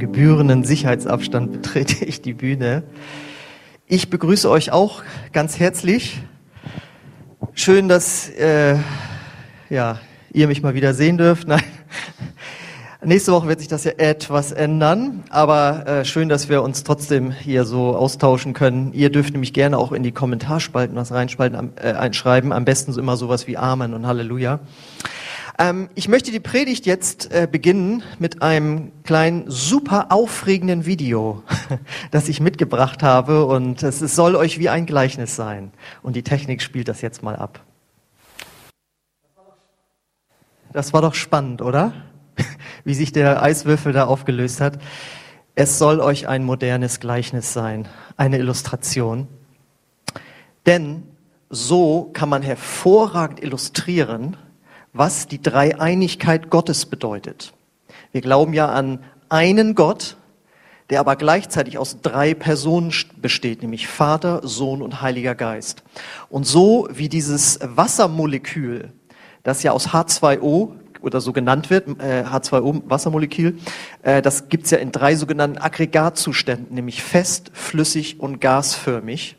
gebührenden Sicherheitsabstand betrete ich die Bühne. Ich begrüße euch auch ganz herzlich. Schön, dass äh, ja, ihr mich mal wieder sehen dürft. Nein. Nächste Woche wird sich das ja etwas ändern, aber äh, schön, dass wir uns trotzdem hier so austauschen können. Ihr dürft nämlich gerne auch in die Kommentarspalten was reinspalten, äh, einschreiben. Am besten so immer sowas wie Amen und Halleluja. Ähm, ich möchte die Predigt jetzt äh, beginnen mit einem kleinen, super aufregenden Video, das ich mitgebracht habe und es, es soll euch wie ein Gleichnis sein. Und die Technik spielt das jetzt mal ab. Das war doch spannend, oder? Wie sich der Eiswürfel da aufgelöst hat. Es soll euch ein modernes Gleichnis sein, eine Illustration. Denn so kann man hervorragend illustrieren, was die Dreieinigkeit Gottes bedeutet. Wir glauben ja an einen Gott, der aber gleichzeitig aus drei Personen besteht, nämlich Vater, Sohn und Heiliger Geist. Und so wie dieses Wassermolekül, das ja aus H2O oder so genannt wird, äh, H2O Wassermolekül, äh, das gibt's ja in drei sogenannten Aggregatzuständen, nämlich fest, flüssig und gasförmig.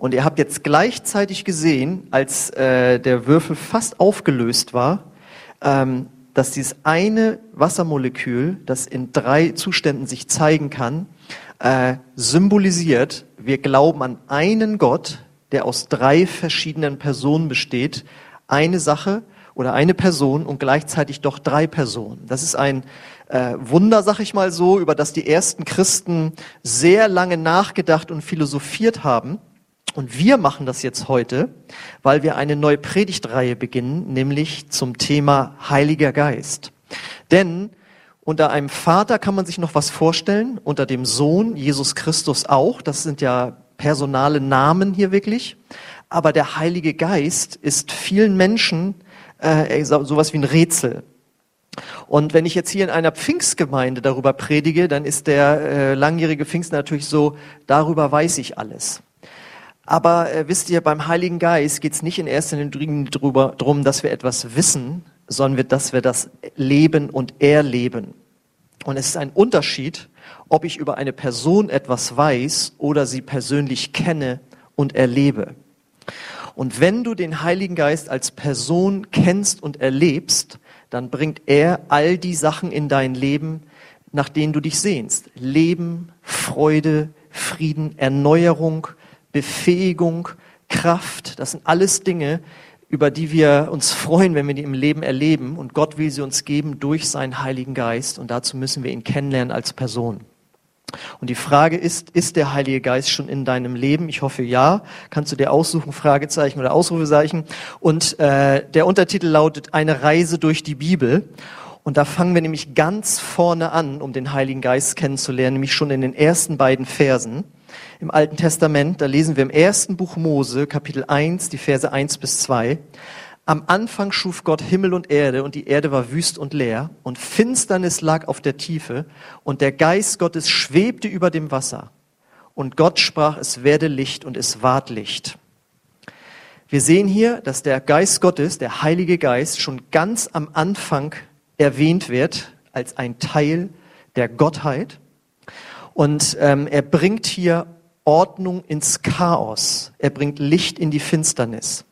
Und ihr habt jetzt gleichzeitig gesehen, als äh, der Würfel fast aufgelöst war, ähm, dass dieses eine Wassermolekül, das in drei Zuständen sich zeigen kann, äh, symbolisiert, wir glauben an einen Gott, der aus drei verschiedenen Personen besteht, eine Sache oder eine Person und gleichzeitig doch drei Personen. Das ist ein äh, Wunder, sag ich mal so, über das die ersten Christen sehr lange nachgedacht und philosophiert haben. Und wir machen das jetzt heute, weil wir eine neue Predigtreihe beginnen, nämlich zum Thema Heiliger Geist. Denn unter einem Vater kann man sich noch was vorstellen, unter dem Sohn, Jesus Christus auch. Das sind ja personale Namen hier wirklich. Aber der Heilige Geist ist vielen Menschen äh, sowas wie ein Rätsel. Und wenn ich jetzt hier in einer Pfingstgemeinde darüber predige, dann ist der äh, langjährige Pfingst natürlich so, darüber weiß ich alles. Aber äh, wisst ihr, beim Heiligen Geist geht es nicht in erster Linie darüber, darum, dass wir etwas wissen, sondern dass wir das leben und erleben. Und es ist ein Unterschied, ob ich über eine Person etwas weiß oder sie persönlich kenne und erlebe. Und wenn du den Heiligen Geist als Person kennst und erlebst, dann bringt er all die Sachen in dein Leben, nach denen du dich sehnst. Leben, Freude, Frieden, Erneuerung, Befähigung, Kraft, das sind alles Dinge, über die wir uns freuen, wenn wir die im Leben erleben. Und Gott will sie uns geben durch seinen Heiligen Geist. Und dazu müssen wir ihn kennenlernen als Person. Und die Frage ist, ist der Heilige Geist schon in deinem Leben? Ich hoffe ja. Kannst du dir aussuchen, Fragezeichen oder Ausrufezeichen. Und äh, der Untertitel lautet Eine Reise durch die Bibel. Und da fangen wir nämlich ganz vorne an, um den Heiligen Geist kennenzulernen, nämlich schon in den ersten beiden Versen im Alten Testament, da lesen wir im ersten Buch Mose, Kapitel 1, die Verse 1 bis 2. Am Anfang schuf Gott Himmel und Erde und die Erde war wüst und leer und Finsternis lag auf der Tiefe und der Geist Gottes schwebte über dem Wasser. Und Gott sprach, es werde Licht und es ward Licht. Wir sehen hier, dass der Geist Gottes, der Heilige Geist, schon ganz am Anfang erwähnt wird als ein Teil der Gottheit. Und ähm, er bringt hier Ordnung ins Chaos. Er bringt Licht in die Finsternis.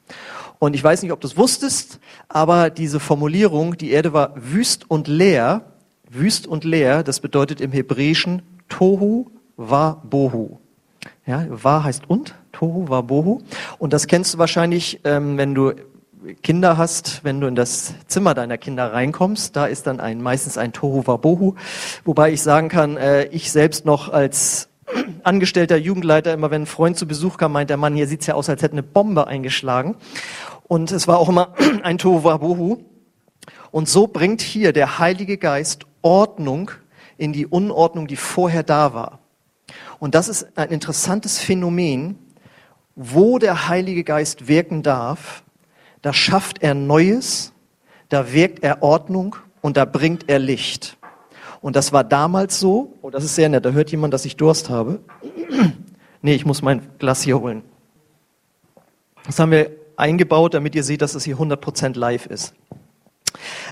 Und ich weiß nicht, ob du es wusstest, aber diese Formulierung, die Erde war wüst und leer, wüst und leer, das bedeutet im Hebräischen Tohu wa Bohu. Ja, wa heißt und, Tohu wa Bohu. Und das kennst du wahrscheinlich, ähm, wenn du Kinder hast, wenn du in das Zimmer deiner Kinder reinkommst, da ist dann ein, meistens ein Tohu Wabohu. Wobei ich sagen kann, äh, ich selbst noch als angestellter Jugendleiter, immer wenn ein Freund zu Besuch kam, meint der Mann, hier sieht's ja aus, als hätte eine Bombe eingeschlagen. Und es war auch immer ein Tohu Wabohu. Und so bringt hier der Heilige Geist Ordnung in die Unordnung, die vorher da war. Und das ist ein interessantes Phänomen, wo der Heilige Geist wirken darf, da schafft er Neues, da wirkt er Ordnung und da bringt er Licht. Und das war damals so, oh, das ist sehr nett, da hört jemand, dass ich Durst habe. nee, ich muss mein Glas hier holen. Das haben wir eingebaut, damit ihr seht, dass es hier 100% live ist.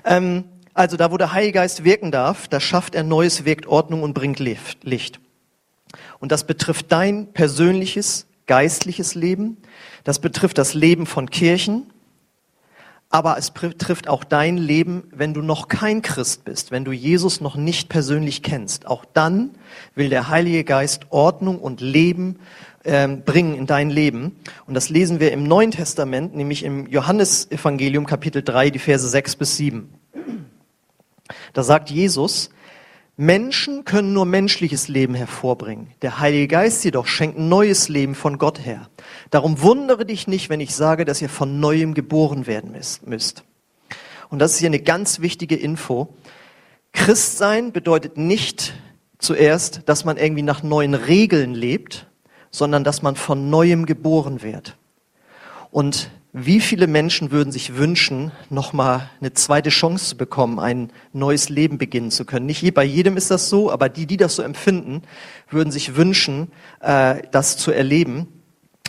Ähm, Also da, wo der Heilige Geist wirken darf, da schafft er Neues, wirkt Ordnung und bringt Licht. Und das betrifft dein persönliches, geistliches Leben. Das betrifft das Leben von Kirchen. Aber es betrifft auch dein Leben, wenn du noch kein Christ bist, wenn du Jesus noch nicht persönlich kennst. Auch dann will der Heilige Geist Ordnung und Leben ähm, bringen in dein Leben. Und das lesen wir im Neuen Testament, nämlich im Johannesevangelium Kapitel 3, die Verse 6 bis 7. Da sagt Jesus, Menschen können nur menschliches Leben hervorbringen. Der Heilige Geist jedoch schenkt neues Leben von Gott her. Darum wundere dich nicht, wenn ich sage, dass ihr von neuem geboren werden müsst. Und das ist hier eine ganz wichtige Info. Christsein bedeutet nicht zuerst, dass man irgendwie nach neuen Regeln lebt, sondern dass man von neuem geboren wird. Und wie viele Menschen würden sich wünschen, nochmal eine zweite Chance zu bekommen, ein neues Leben beginnen zu können? Nicht bei jedem ist das so, aber die, die das so empfinden, würden sich wünschen, äh, das zu erleben.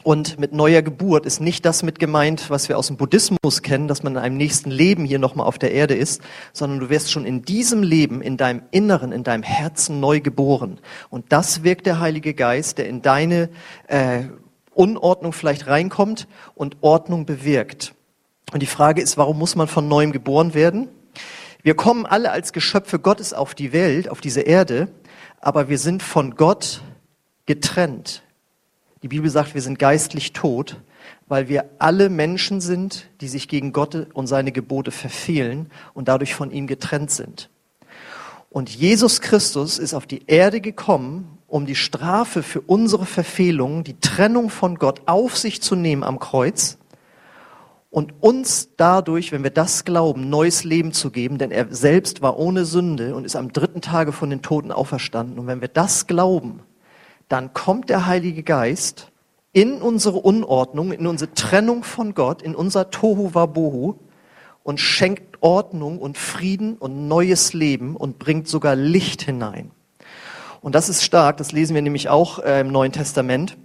Und mit neuer Geburt ist nicht das mit gemeint, was wir aus dem Buddhismus kennen, dass man in einem nächsten Leben hier nochmal auf der Erde ist, sondern du wirst schon in diesem Leben, in deinem Inneren, in deinem Herzen neu geboren. Und das wirkt der Heilige Geist, der in deine äh, Unordnung vielleicht reinkommt und Ordnung bewirkt. Und die Frage ist, warum muss man von neuem geboren werden? Wir kommen alle als Geschöpfe Gottes auf die Welt, auf diese Erde, aber wir sind von Gott getrennt. Die Bibel sagt, wir sind geistlich tot, weil wir alle Menschen sind, die sich gegen Gott und seine Gebote verfehlen und dadurch von ihm getrennt sind. Und Jesus Christus ist auf die Erde gekommen, um die Strafe für unsere Verfehlungen, die Trennung von Gott auf sich zu nehmen am Kreuz und uns dadurch, wenn wir das glauben, neues Leben zu geben, denn er selbst war ohne Sünde und ist am dritten Tage von den Toten auferstanden. Und wenn wir das glauben, dann kommt der Heilige Geist in unsere Unordnung, in unsere Trennung von Gott, in unser Tohu Wabohu und schenkt Ordnung und Frieden und neues Leben und bringt sogar Licht hinein. Und das ist stark, das lesen wir nämlich auch äh, im Neuen Testament.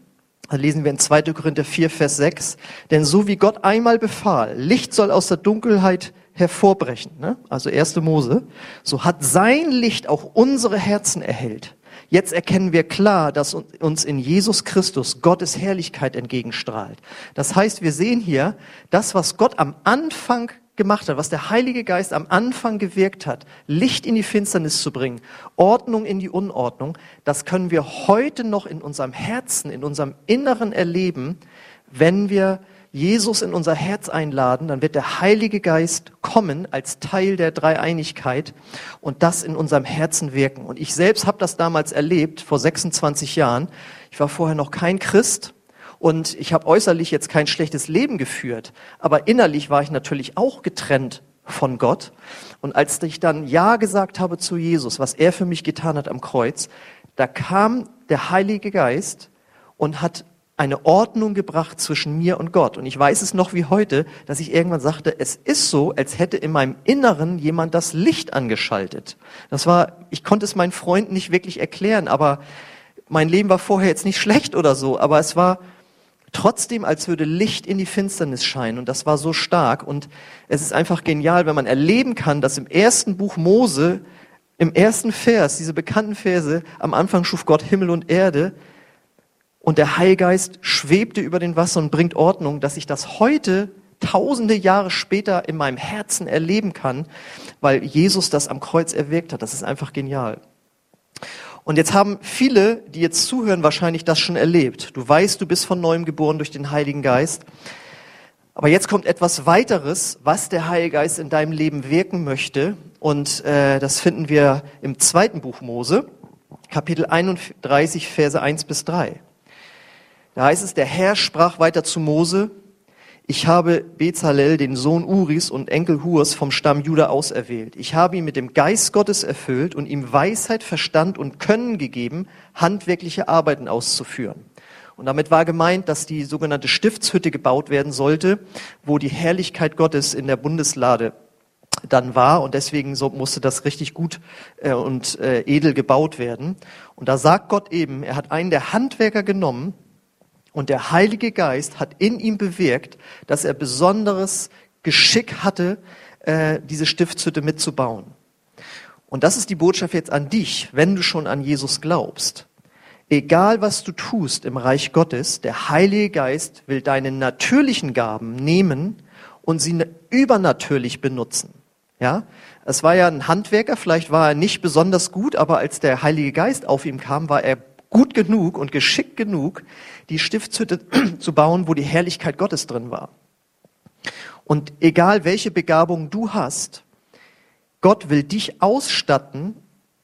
Da lesen wir in 2. Korinther 4, Vers 6. Denn so wie Gott einmal befahl, Licht soll aus der Dunkelheit hervorbrechen, ne? also 1. Mose, so hat sein Licht auch unsere Herzen erhellt. Jetzt erkennen wir klar, dass uns in Jesus Christus Gottes Herrlichkeit entgegenstrahlt. Das heißt, wir sehen hier, das, was Gott am Anfang gemacht hat, was der Heilige Geist am Anfang gewirkt hat, Licht in die Finsternis zu bringen, Ordnung in die Unordnung, das können wir heute noch in unserem Herzen, in unserem Inneren erleben, wenn wir Jesus in unser Herz einladen, dann wird der Heilige Geist kommen als Teil der Dreieinigkeit und das in unserem Herzen wirken. Und ich selbst habe das damals erlebt, vor 26 Jahren. Ich war vorher noch kein Christ, und ich habe äußerlich jetzt kein schlechtes Leben geführt, aber innerlich war ich natürlich auch getrennt von Gott. Und als ich dann Ja gesagt habe zu Jesus, was er für mich getan hat am Kreuz, da kam der Heilige Geist und hat eine Ordnung gebracht zwischen mir und Gott. Und ich weiß es noch wie heute, dass ich irgendwann sagte, es ist so, als hätte in meinem Inneren jemand das Licht angeschaltet. Das war, ich konnte es meinen Freunden nicht wirklich erklären, aber mein Leben war vorher jetzt nicht schlecht oder so, aber es war, trotzdem, als würde Licht in die Finsternis scheinen. Und das war so stark. Und es ist einfach genial, wenn man erleben kann, dass im ersten Buch Mose, im ersten Vers, diese bekannten Verse, am Anfang schuf Gott Himmel und Erde. Und der Heilgeist schwebte über den Wasser und bringt Ordnung, dass ich das heute tausende Jahre später in meinem Herzen erleben kann, weil Jesus das am Kreuz erwirkt hat. Das ist einfach genial. Und jetzt haben viele, die jetzt zuhören, wahrscheinlich das schon erlebt. Du weißt, du bist von neuem geboren durch den Heiligen Geist. Aber jetzt kommt etwas weiteres, was der Heilige Geist in deinem Leben wirken möchte. Und äh, das finden wir im zweiten Buch Mose, Kapitel 31, Verse 1 bis 3. Da heißt es, der Herr sprach weiter zu Mose, ich habe Bezalel, den Sohn Uris und Enkel Hurs vom Stamm Juda auserwählt. Ich habe ihn mit dem Geist Gottes erfüllt und ihm Weisheit, Verstand und Können gegeben, handwerkliche Arbeiten auszuführen. Und damit war gemeint, dass die sogenannte Stiftshütte gebaut werden sollte, wo die Herrlichkeit Gottes in der Bundeslade dann war und deswegen so musste das richtig gut äh, und äh, edel gebaut werden. Und da sagt Gott eben, er hat einen der Handwerker genommen, und der Heilige Geist hat in ihm bewirkt, dass er besonderes Geschick hatte, äh, diese Stiftshütte mitzubauen. Und das ist die Botschaft jetzt an dich, wenn du schon an Jesus glaubst. Egal was du tust im Reich Gottes, der Heilige Geist will deine natürlichen Gaben nehmen und sie übernatürlich benutzen. Ja, es war ja ein Handwerker, vielleicht war er nicht besonders gut, aber als der Heilige Geist auf ihm kam, war er gut genug und geschickt genug, die Stiftshütte zu bauen, wo die Herrlichkeit Gottes drin war. Und egal welche Begabung du hast, Gott will dich ausstatten,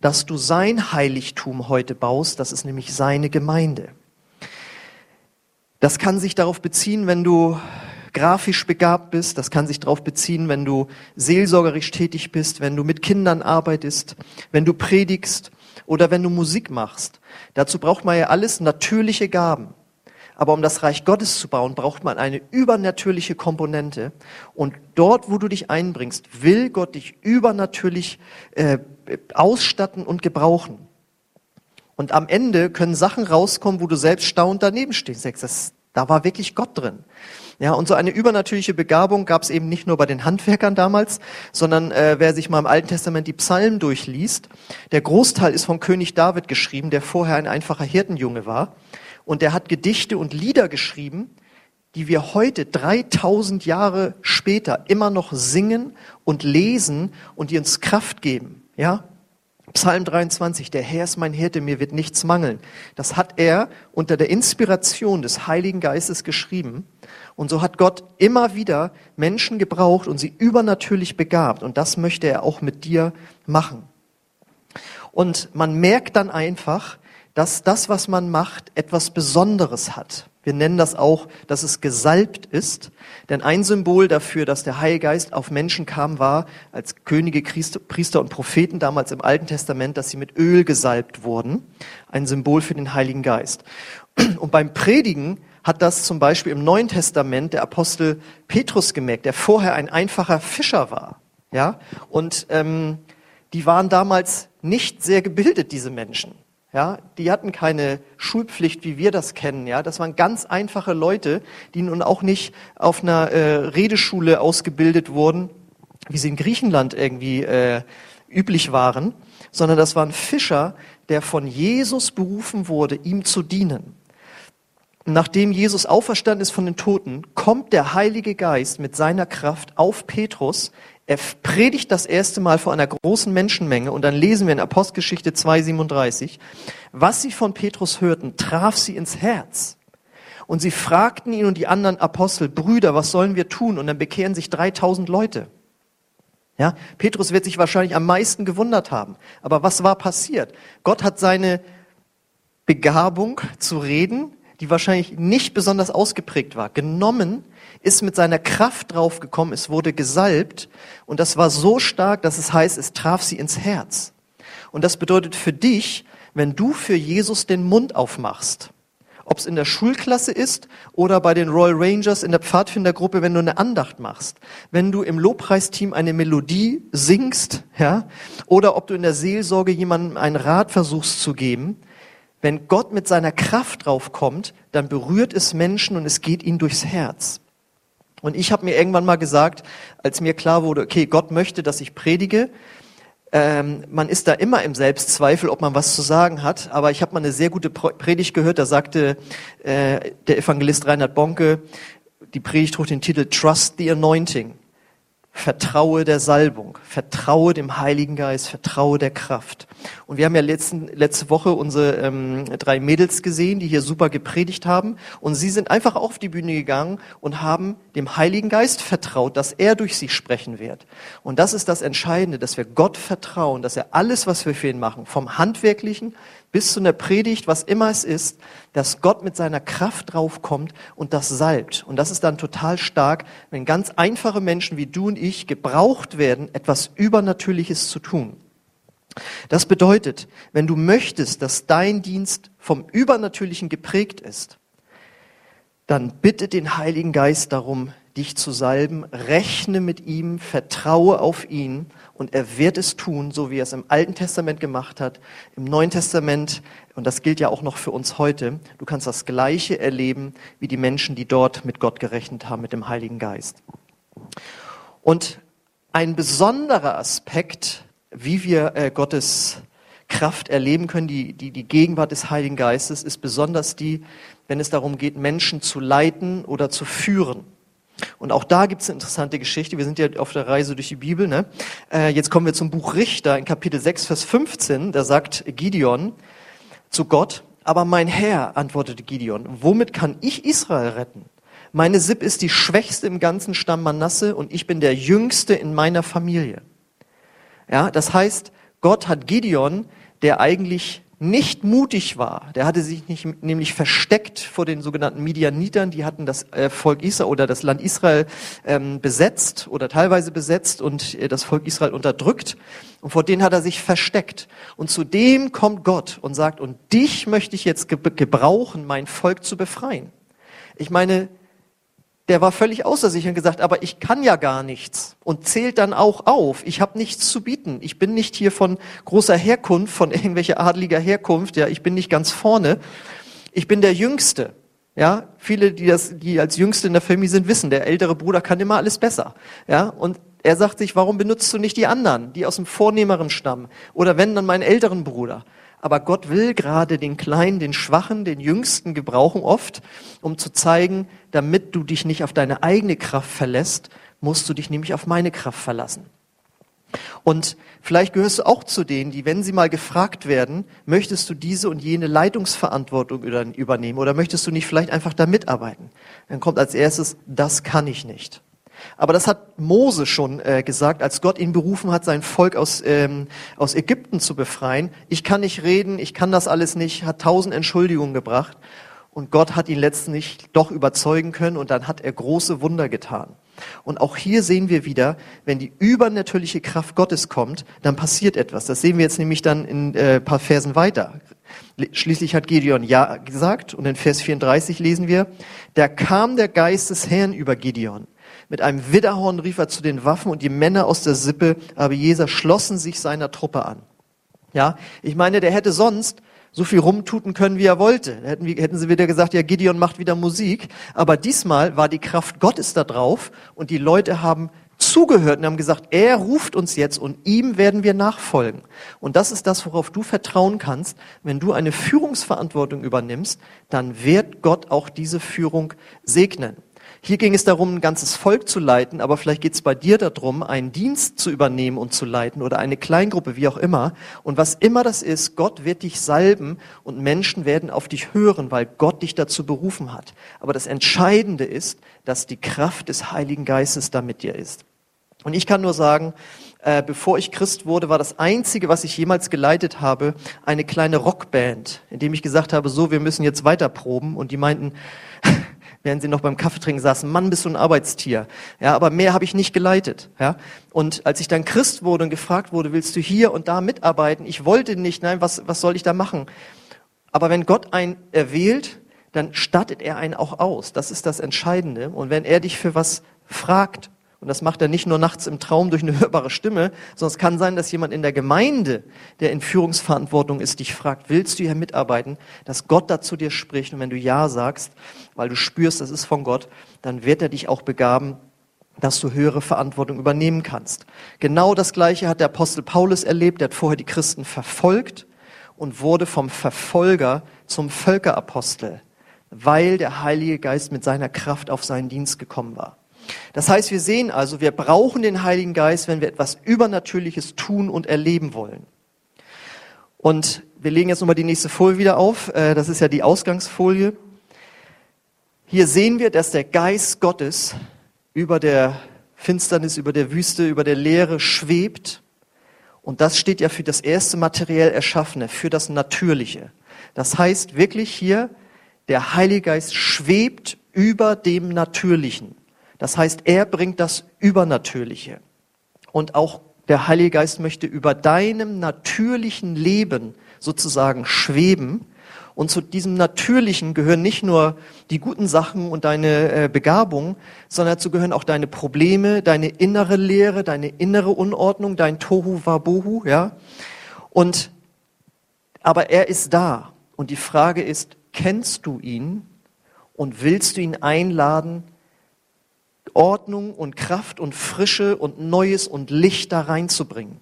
dass du sein Heiligtum heute baust, das ist nämlich seine Gemeinde. Das kann sich darauf beziehen, wenn du grafisch begabt bist, das kann sich darauf beziehen, wenn du seelsorgerisch tätig bist, wenn du mit Kindern arbeitest, wenn du predigst oder wenn du Musik machst. Dazu braucht man ja alles natürliche Gaben. Aber um das Reich Gottes zu bauen, braucht man eine übernatürliche Komponente. Und dort, wo du dich einbringst, will Gott dich übernatürlich äh, ausstatten und gebrauchen. Und am Ende können Sachen rauskommen, wo du selbst staunend daneben stehst. Das, da war wirklich Gott drin. Ja, und so eine übernatürliche Begabung gab es eben nicht nur bei den Handwerkern damals, sondern äh, wer sich mal im Alten Testament die Psalmen durchliest, der Großteil ist von König David geschrieben, der vorher ein einfacher Hirtenjunge war. Und der hat Gedichte und Lieder geschrieben, die wir heute 3000 Jahre später immer noch singen und lesen und die uns Kraft geben. Ja, Psalm 23, der Herr ist mein Hirte, mir wird nichts mangeln. Das hat er unter der Inspiration des Heiligen Geistes geschrieben. Und so hat Gott immer wieder Menschen gebraucht und sie übernatürlich begabt. Und das möchte er auch mit dir machen. Und man merkt dann einfach, dass das, was man macht, etwas Besonderes hat. Wir nennen das auch, dass es gesalbt ist. Denn ein Symbol dafür, dass der Heilige Geist auf Menschen kam, war als Könige, Priester und Propheten damals im Alten Testament, dass sie mit Öl gesalbt wurden. Ein Symbol für den Heiligen Geist. Und beim Predigen hat das zum Beispiel im Neuen Testament der Apostel Petrus gemerkt, der vorher ein einfacher Fischer war. Ja, und ähm, die waren damals nicht sehr gebildet, diese Menschen. Ja, die hatten keine Schulpflicht, wie wir das kennen. Ja, das waren ganz einfache Leute, die nun auch nicht auf einer äh, Redeschule ausgebildet wurden, wie sie in Griechenland irgendwie äh, üblich waren, sondern das waren Fischer, der von Jesus berufen wurde, ihm zu dienen nachdem Jesus auferstanden ist von den Toten, kommt der Heilige Geist mit seiner Kraft auf Petrus. Er predigt das erste Mal vor einer großen Menschenmenge und dann lesen wir in Apostelgeschichte 2,37, was sie von Petrus hörten, traf sie ins Herz. Und sie fragten ihn und die anderen Apostel, Brüder, was sollen wir tun? Und dann bekehren sich 3000 Leute. Ja, Petrus wird sich wahrscheinlich am meisten gewundert haben. Aber was war passiert? Gott hat seine Begabung zu reden die wahrscheinlich nicht besonders ausgeprägt war, genommen, ist mit seiner Kraft draufgekommen, es wurde gesalbt und das war so stark, dass es heißt, es traf sie ins Herz. Und das bedeutet für dich, wenn du für Jesus den Mund aufmachst, ob es in der Schulklasse ist oder bei den Royal Rangers in der Pfadfindergruppe, wenn du eine Andacht machst, wenn du im Lobpreisteam eine Melodie singst, ja, oder ob du in der Seelsorge jemandem einen Rat versuchst zu geben, wenn Gott mit seiner Kraft draufkommt, dann berührt es Menschen und es geht ihnen durchs Herz. Und ich habe mir irgendwann mal gesagt, als mir klar wurde, okay, Gott möchte, dass ich predige, ähm, man ist da immer im Selbstzweifel, ob man was zu sagen hat. Aber ich habe mal eine sehr gute Predigt gehört, da sagte äh, der Evangelist Reinhard Bonke, die Predigt trug den Titel Trust the Anointing. Vertraue der Salbung, vertraue dem Heiligen Geist, vertraue der Kraft. Und wir haben ja letzten, letzte Woche unsere ähm, drei Mädels gesehen, die hier super gepredigt haben. Und sie sind einfach auf die Bühne gegangen und haben dem Heiligen Geist vertraut, dass er durch sie sprechen wird. Und das ist das Entscheidende, dass wir Gott vertrauen, dass er alles, was wir für ihn machen, vom Handwerklichen bis zu einer Predigt, was immer es ist, dass Gott mit seiner Kraft draufkommt und das salbt. Und das ist dann total stark, wenn ganz einfache Menschen wie du und ich gebraucht werden, etwas Übernatürliches zu tun. Das bedeutet, wenn du möchtest, dass dein Dienst vom Übernatürlichen geprägt ist, dann bitte den Heiligen Geist darum, dich zu salben, rechne mit ihm, vertraue auf ihn und er wird es tun, so wie er es im Alten Testament gemacht hat, im Neuen Testament, und das gilt ja auch noch für uns heute. Du kannst das Gleiche erleben wie die Menschen, die dort mit Gott gerechnet haben, mit dem Heiligen Geist. Und ein besonderer Aspekt, wie wir äh, Gottes Kraft erleben können, die, die, die Gegenwart des Heiligen Geistes, ist besonders die, wenn es darum geht, Menschen zu leiten oder zu führen. Und auch da gibt es eine interessante Geschichte. Wir sind ja auf der Reise durch die Bibel. Ne? Äh, jetzt kommen wir zum Buch Richter in Kapitel 6, Vers 15. Da sagt Gideon zu Gott, aber mein Herr, antwortete Gideon, womit kann ich Israel retten? Meine Sipp ist die schwächste im ganzen Stamm Manasse und ich bin der jüngste in meiner Familie. Ja, das heißt, Gott hat Gideon, der eigentlich nicht mutig war, der hatte sich nicht, nämlich versteckt vor den sogenannten Midianitern, die hatten das äh, Volk Israel oder das Land Israel ähm, besetzt oder teilweise besetzt und äh, das Volk Israel unterdrückt. Und vor denen hat er sich versteckt. Und zu dem kommt Gott und sagt, und dich möchte ich jetzt gebrauchen, mein Volk zu befreien. Ich meine, der war völlig außer sich und gesagt, aber ich kann ja gar nichts und zählt dann auch auf. Ich habe nichts zu bieten. Ich bin nicht hier von großer Herkunft, von irgendwelcher adliger Herkunft. Ja, ich bin nicht ganz vorne. Ich bin der Jüngste. Ja, viele, die das, die als Jüngste in der Familie sind, wissen, der ältere Bruder kann immer alles besser. Ja, und er sagt sich, warum benutzt du nicht die anderen, die aus dem vornehmeren Stamm? Oder wenn dann meinen älteren Bruder? Aber Gott will gerade den Kleinen, den Schwachen, den Jüngsten gebrauchen oft, um zu zeigen, damit du dich nicht auf deine eigene Kraft verlässt, musst du dich nämlich auf meine Kraft verlassen. Und vielleicht gehörst du auch zu denen, die, wenn sie mal gefragt werden, möchtest du diese und jene Leitungsverantwortung übernehmen oder möchtest du nicht vielleicht einfach da mitarbeiten? Dann kommt als erstes, das kann ich nicht. Aber das hat Mose schon äh, gesagt, als Gott ihn berufen hat, sein Volk aus, ähm, aus Ägypten zu befreien. Ich kann nicht reden, ich kann das alles nicht, hat tausend Entschuldigungen gebracht. Und Gott hat ihn letztlich doch überzeugen können und dann hat er große Wunder getan. Und auch hier sehen wir wieder, wenn die übernatürliche Kraft Gottes kommt, dann passiert etwas. Das sehen wir jetzt nämlich dann in äh, paar Versen weiter. Schließlich hat Gideon Ja gesagt und in Vers 34 lesen wir, da kam der Geist des Herrn über Gideon mit einem Widderhorn rief er zu den Waffen und die Männer aus der Sippe Abiesa schlossen sich seiner Truppe an. Ja, ich meine, der hätte sonst so viel rumtuten können, wie er wollte. Hätten, hätten sie wieder gesagt, ja, Gideon macht wieder Musik. Aber diesmal war die Kraft Gottes da drauf und die Leute haben zugehört und haben gesagt, er ruft uns jetzt und ihm werden wir nachfolgen. Und das ist das, worauf du vertrauen kannst. Wenn du eine Führungsverantwortung übernimmst, dann wird Gott auch diese Führung segnen. Hier ging es darum, ein ganzes Volk zu leiten, aber vielleicht geht es bei dir darum, einen Dienst zu übernehmen und zu leiten oder eine Kleingruppe, wie auch immer. Und was immer das ist, Gott wird dich salben und Menschen werden auf dich hören, weil Gott dich dazu berufen hat. Aber das Entscheidende ist, dass die Kraft des Heiligen Geistes da mit dir ist. Und ich kann nur sagen, äh, bevor ich Christ wurde, war das Einzige, was ich jemals geleitet habe, eine kleine Rockband, in dem ich gesagt habe, so, wir müssen jetzt weiter proben. Und die meinten, während sie noch beim Kaffeetrinken saßen, Mann, bist du ein Arbeitstier. Ja, aber mehr habe ich nicht geleitet. Ja, und als ich dann Christ wurde und gefragt wurde, willst du hier und da mitarbeiten? Ich wollte nicht, nein, was, was soll ich da machen? Aber wenn Gott einen erwählt, dann stattet er einen auch aus. Das ist das Entscheidende. Und wenn er dich für was fragt, und das macht er nicht nur nachts im Traum durch eine hörbare Stimme, sondern es kann sein, dass jemand in der Gemeinde, der in Führungsverantwortung ist, dich fragt, willst du hier mitarbeiten, dass Gott dazu dir spricht. Und wenn du Ja sagst, weil du spürst, das ist von Gott, dann wird er dich auch begaben, dass du höhere Verantwortung übernehmen kannst. Genau das Gleiche hat der Apostel Paulus erlebt. Der hat vorher die Christen verfolgt und wurde vom Verfolger zum Völkerapostel, weil der Heilige Geist mit seiner Kraft auf seinen Dienst gekommen war. Das heißt, wir sehen also, wir brauchen den Heiligen Geist, wenn wir etwas Übernatürliches tun und erleben wollen. Und wir legen jetzt nochmal die nächste Folie wieder auf. Äh, das ist ja die Ausgangsfolie. Hier sehen wir, dass der Geist Gottes über der Finsternis, über der Wüste, über der Leere schwebt. Und das steht ja für das erste materiell Erschaffene, für das Natürliche. Das heißt wirklich hier, der Heilige Geist schwebt über dem Natürlichen. Das heißt, er bringt das Übernatürliche. Und auch der Heilige Geist möchte über deinem natürlichen Leben sozusagen schweben. Und zu diesem Natürlichen gehören nicht nur die guten Sachen und deine äh, Begabung, sondern dazu gehören auch deine Probleme, deine innere Lehre, deine innere Unordnung, dein Tohu Wabohu, ja. Und, aber er ist da. Und die Frage ist, kennst du ihn und willst du ihn einladen, Ordnung und Kraft und Frische und Neues und Licht da reinzubringen.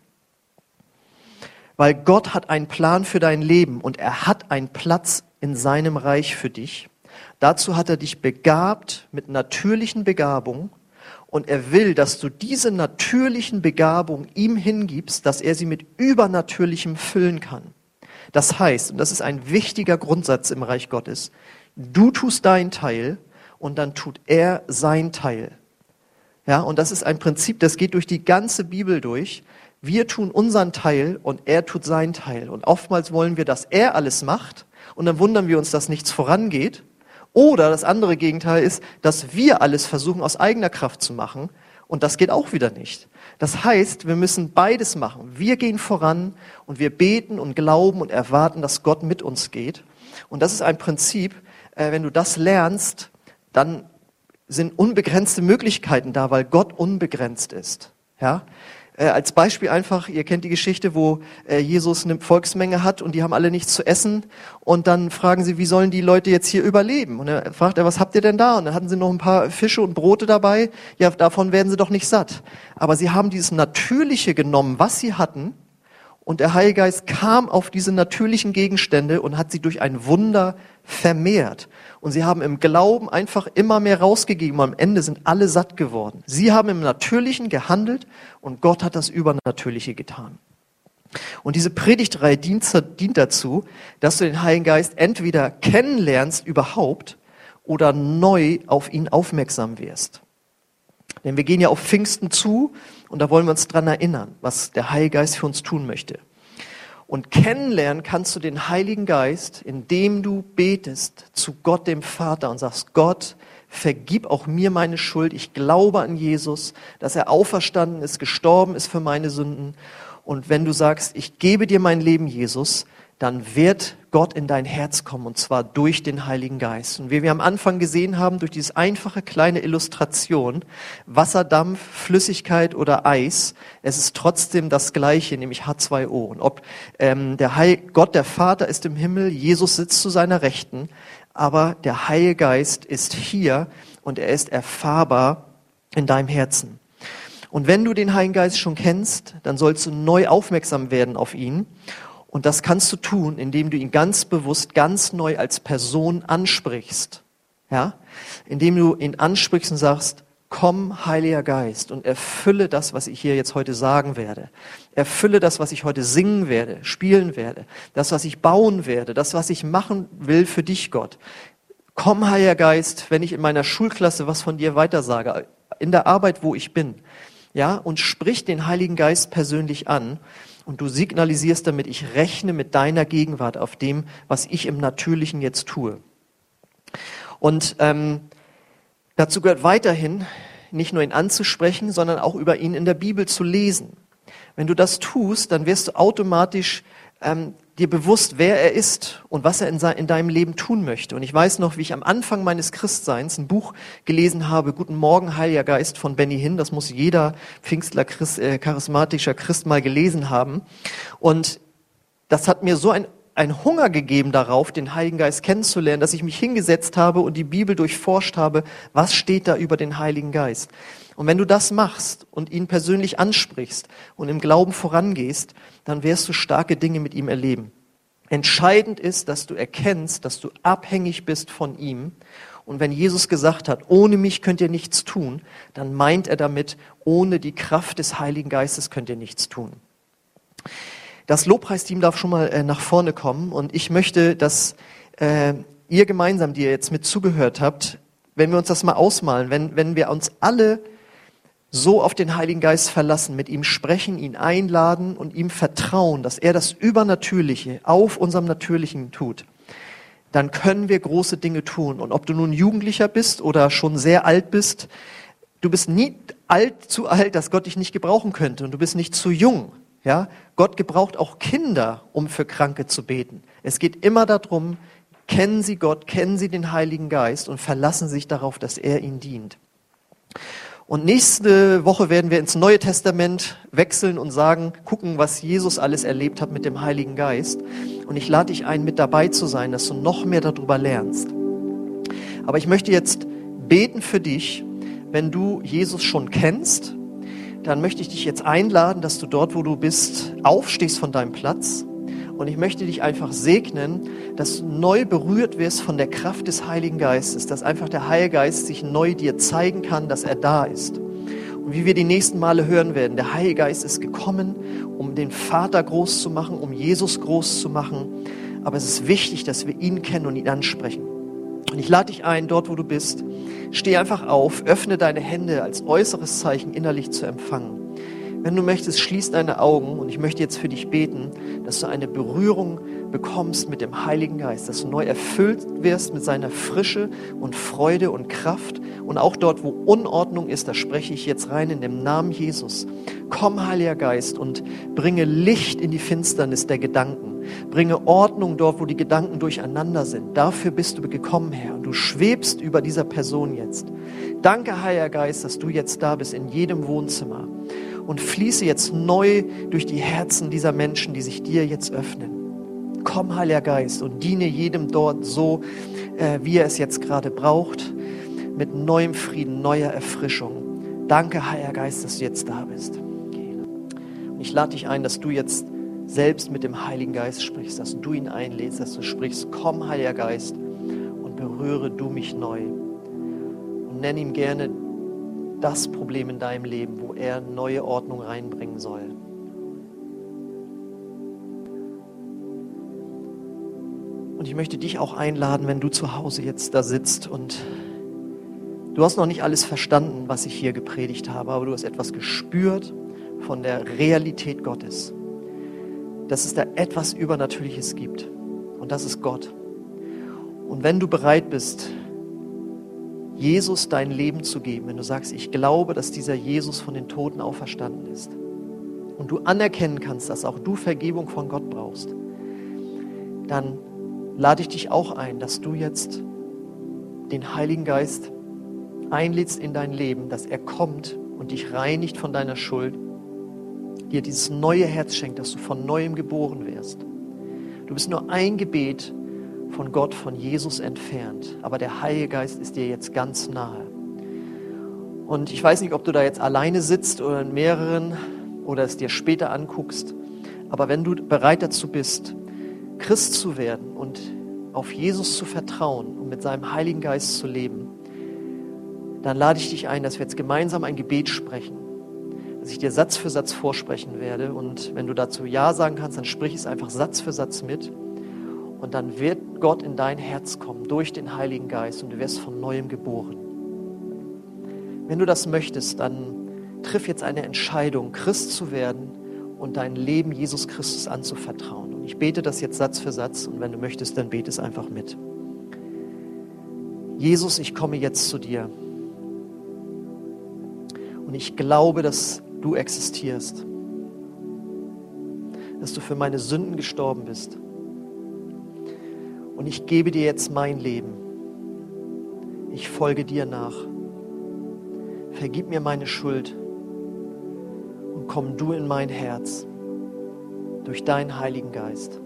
Weil Gott hat einen Plan für dein Leben und er hat einen Platz in seinem Reich für dich. Dazu hat er dich begabt mit natürlichen Begabungen und er will, dass du diese natürlichen Begabungen ihm hingibst, dass er sie mit übernatürlichem füllen kann. Das heißt, und das ist ein wichtiger Grundsatz im Reich Gottes, du tust deinen Teil und dann tut er sein Teil. Ja, und das ist ein Prinzip, das geht durch die ganze Bibel durch. Wir tun unseren Teil und er tut seinen Teil. Und oftmals wollen wir, dass er alles macht und dann wundern wir uns, dass nichts vorangeht. Oder das andere Gegenteil ist, dass wir alles versuchen aus eigener Kraft zu machen und das geht auch wieder nicht. Das heißt, wir müssen beides machen. Wir gehen voran und wir beten und glauben und erwarten, dass Gott mit uns geht. Und das ist ein Prinzip, äh, wenn du das lernst, dann sind unbegrenzte Möglichkeiten da, weil Gott unbegrenzt ist. Ja? Äh, als Beispiel einfach, ihr kennt die Geschichte, wo äh, Jesus eine Volksmenge hat und die haben alle nichts zu essen und dann fragen sie, wie sollen die Leute jetzt hier überleben? Und dann fragt er, was habt ihr denn da? Und dann hatten sie noch ein paar Fische und Brote dabei. Ja, davon werden sie doch nicht satt. Aber sie haben dieses Natürliche genommen, was sie hatten und der Heilige Geist kam auf diese natürlichen Gegenstände und hat sie durch ein Wunder vermehrt. Und sie haben im Glauben einfach immer mehr rausgegeben. Am Ende sind alle satt geworden. Sie haben im Natürlichen gehandelt und Gott hat das Übernatürliche getan. Und diese Predigtreihe dient, dient dazu, dass du den Heiligen Geist entweder kennenlernst überhaupt oder neu auf ihn aufmerksam wirst. Denn wir gehen ja auf Pfingsten zu und da wollen wir uns dran erinnern, was der Heilige Geist für uns tun möchte. Und kennenlernen kannst du den Heiligen Geist, indem du betest zu Gott dem Vater und sagst, Gott, vergib auch mir meine Schuld. Ich glaube an Jesus, dass er auferstanden ist, gestorben ist für meine Sünden. Und wenn du sagst, ich gebe dir mein Leben, Jesus, dann wird Gott in dein Herz kommen und zwar durch den Heiligen Geist. Und wie wir am Anfang gesehen haben, durch diese einfache kleine Illustration, Wasserdampf, Flüssigkeit oder Eis, es ist trotzdem das Gleiche, nämlich H2O. Und ob ähm, der Heil Gott, der Vater ist im Himmel, Jesus sitzt zu seiner Rechten, aber der Heilige Geist ist hier und er ist erfahrbar in deinem Herzen. Und wenn du den Heiligen Geist schon kennst, dann sollst du neu aufmerksam werden auf ihn und das kannst du tun, indem du ihn ganz bewusst, ganz neu als Person ansprichst. Ja? Indem du ihn ansprichst und sagst, komm, Heiliger Geist, und erfülle das, was ich hier jetzt heute sagen werde. Erfülle das, was ich heute singen werde, spielen werde, das, was ich bauen werde, das, was ich machen will für dich, Gott. Komm, Heiliger Geist, wenn ich in meiner Schulklasse was von dir weitersage, in der Arbeit, wo ich bin, ja, und sprich den Heiligen Geist persönlich an und du signalisierst damit, ich rechne mit deiner Gegenwart auf dem, was ich im Natürlichen jetzt tue. Und ähm, dazu gehört weiterhin, nicht nur ihn anzusprechen, sondern auch über ihn in der Bibel zu lesen. Wenn du das tust, dann wirst du automatisch ähm, dir bewusst, wer er ist und was er in, in, deinem Leben tun möchte. Und ich weiß noch, wie ich am Anfang meines Christseins ein Buch gelesen habe, Guten Morgen, Heiliger Geist von Benny Hinn. Das muss jeder Pfingstler, Christ, äh, charismatischer Christ mal gelesen haben. Und das hat mir so ein, ein Hunger gegeben darauf, den Heiligen Geist kennenzulernen, dass ich mich hingesetzt habe und die Bibel durchforscht habe, was steht da über den Heiligen Geist. Und wenn du das machst und ihn persönlich ansprichst und im Glauben vorangehst, dann wirst du starke Dinge mit ihm erleben. Entscheidend ist, dass du erkennst, dass du abhängig bist von ihm. Und wenn Jesus gesagt hat, ohne mich könnt ihr nichts tun, dann meint er damit, ohne die Kraft des Heiligen Geistes könnt ihr nichts tun. Das Lobpreisteam darf schon mal äh, nach vorne kommen und ich möchte, dass äh, ihr gemeinsam, die ihr jetzt mit zugehört habt, wenn wir uns das mal ausmalen, wenn, wenn wir uns alle so auf den Heiligen Geist verlassen, mit ihm sprechen, ihn einladen und ihm vertrauen, dass er das Übernatürliche auf unserem Natürlichen tut, dann können wir große Dinge tun. Und ob du nun Jugendlicher bist oder schon sehr alt bist, du bist nie alt, zu alt, dass Gott dich nicht gebrauchen könnte und du bist nicht zu jung. Ja, Gott gebraucht auch Kinder, um für Kranke zu beten. Es geht immer darum, kennen sie Gott, kennen sie den Heiligen Geist und verlassen sich darauf, dass er ihnen dient. Und nächste Woche werden wir ins Neue Testament wechseln und sagen, gucken, was Jesus alles erlebt hat mit dem Heiligen Geist. Und ich lade dich ein, mit dabei zu sein, dass du noch mehr darüber lernst. Aber ich möchte jetzt beten für dich, wenn du Jesus schon kennst, dann möchte ich dich jetzt einladen, dass du dort, wo du bist, aufstehst von deinem Platz. Und ich möchte dich einfach segnen, dass du neu berührt wirst von der Kraft des Heiligen Geistes, dass einfach der Heilige Geist sich neu dir zeigen kann, dass er da ist. Und wie wir die nächsten Male hören werden, der Heilige Geist ist gekommen, um den Vater groß zu machen, um Jesus groß zu machen. Aber es ist wichtig, dass wir ihn kennen und ihn ansprechen. Und ich lade dich ein, dort wo du bist, steh einfach auf, öffne deine Hände als äußeres Zeichen innerlich zu empfangen. Wenn du möchtest, schließ deine Augen und ich möchte jetzt für dich beten, dass du eine Berührung bekommst mit dem Heiligen Geist, dass du neu erfüllt wirst mit seiner Frische und Freude und Kraft. Und auch dort, wo Unordnung ist, da spreche ich jetzt rein in dem Namen Jesus. Komm, Heiliger Geist, und bringe Licht in die Finsternis der Gedanken. Bringe Ordnung dort, wo die Gedanken durcheinander sind. Dafür bist du gekommen, Herr. Und du schwebst über dieser Person jetzt. Danke, Heiliger Geist, dass du jetzt da bist in jedem Wohnzimmer. Und fließe jetzt neu durch die Herzen dieser Menschen, die sich dir jetzt öffnen. Komm, Heiliger Geist, und diene jedem dort so, äh, wie er es jetzt gerade braucht, mit neuem Frieden, neuer Erfrischung. Danke, Heiliger Geist, dass du jetzt da bist. Und ich lade dich ein, dass du jetzt selbst mit dem Heiligen Geist sprichst, dass du ihn einlädst, dass du sprichst, komm Heiliger Geist und berühre du mich neu. Und nenn ihm gerne das Problem in deinem Leben, wo er neue Ordnung reinbringen soll. Und ich möchte dich auch einladen, wenn du zu Hause jetzt da sitzt und du hast noch nicht alles verstanden, was ich hier gepredigt habe, aber du hast etwas gespürt von der Realität Gottes dass es da etwas Übernatürliches gibt. Und das ist Gott. Und wenn du bereit bist, Jesus dein Leben zu geben, wenn du sagst, ich glaube, dass dieser Jesus von den Toten auferstanden ist, und du anerkennen kannst, dass auch du Vergebung von Gott brauchst, dann lade ich dich auch ein, dass du jetzt den Heiligen Geist einlädst in dein Leben, dass er kommt und dich reinigt von deiner Schuld dir dieses neue Herz schenkt, dass du von neuem geboren wirst. Du bist nur ein Gebet von Gott, von Jesus entfernt, aber der Heilige Geist ist dir jetzt ganz nahe. Und ich weiß nicht, ob du da jetzt alleine sitzt oder in mehreren oder es dir später anguckst, aber wenn du bereit dazu bist, Christ zu werden und auf Jesus zu vertrauen und mit seinem Heiligen Geist zu leben, dann lade ich dich ein, dass wir jetzt gemeinsam ein Gebet sprechen dass ich dir Satz für Satz vorsprechen werde. Und wenn du dazu Ja sagen kannst, dann sprich es einfach Satz für Satz mit. Und dann wird Gott in dein Herz kommen durch den Heiligen Geist und du wirst von neuem geboren. Wenn du das möchtest, dann triff jetzt eine Entscheidung, Christ zu werden und dein Leben Jesus Christus anzuvertrauen. Und ich bete das jetzt Satz für Satz und wenn du möchtest, dann bete es einfach mit. Jesus, ich komme jetzt zu dir. Und ich glaube, dass du existierst, dass du für meine Sünden gestorben bist. Und ich gebe dir jetzt mein Leben. Ich folge dir nach. Vergib mir meine Schuld und komm du in mein Herz durch deinen Heiligen Geist.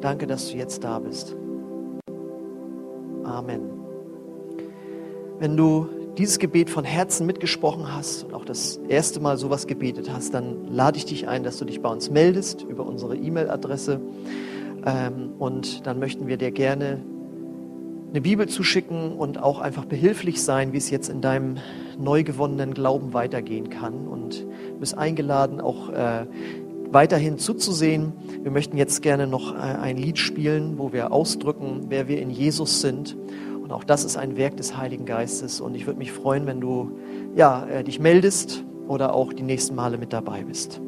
Danke, dass du jetzt da bist. Amen. Wenn du dieses Gebet von Herzen mitgesprochen hast und auch das erste Mal sowas gebetet hast, dann lade ich dich ein, dass du dich bei uns meldest über unsere E-Mail-Adresse. Ähm, und dann möchten wir dir gerne eine Bibel zuschicken und auch einfach behilflich sein, wie es jetzt in deinem neu gewonnenen Glauben weitergehen kann. Und du bist eingeladen, auch äh, weiterhin zuzusehen. Wir möchten jetzt gerne noch äh, ein Lied spielen, wo wir ausdrücken, wer wir in Jesus sind. Und auch das ist ein Werk des Heiligen Geistes. Und ich würde mich freuen, wenn du ja, äh, dich meldest oder auch die nächsten Male mit dabei bist.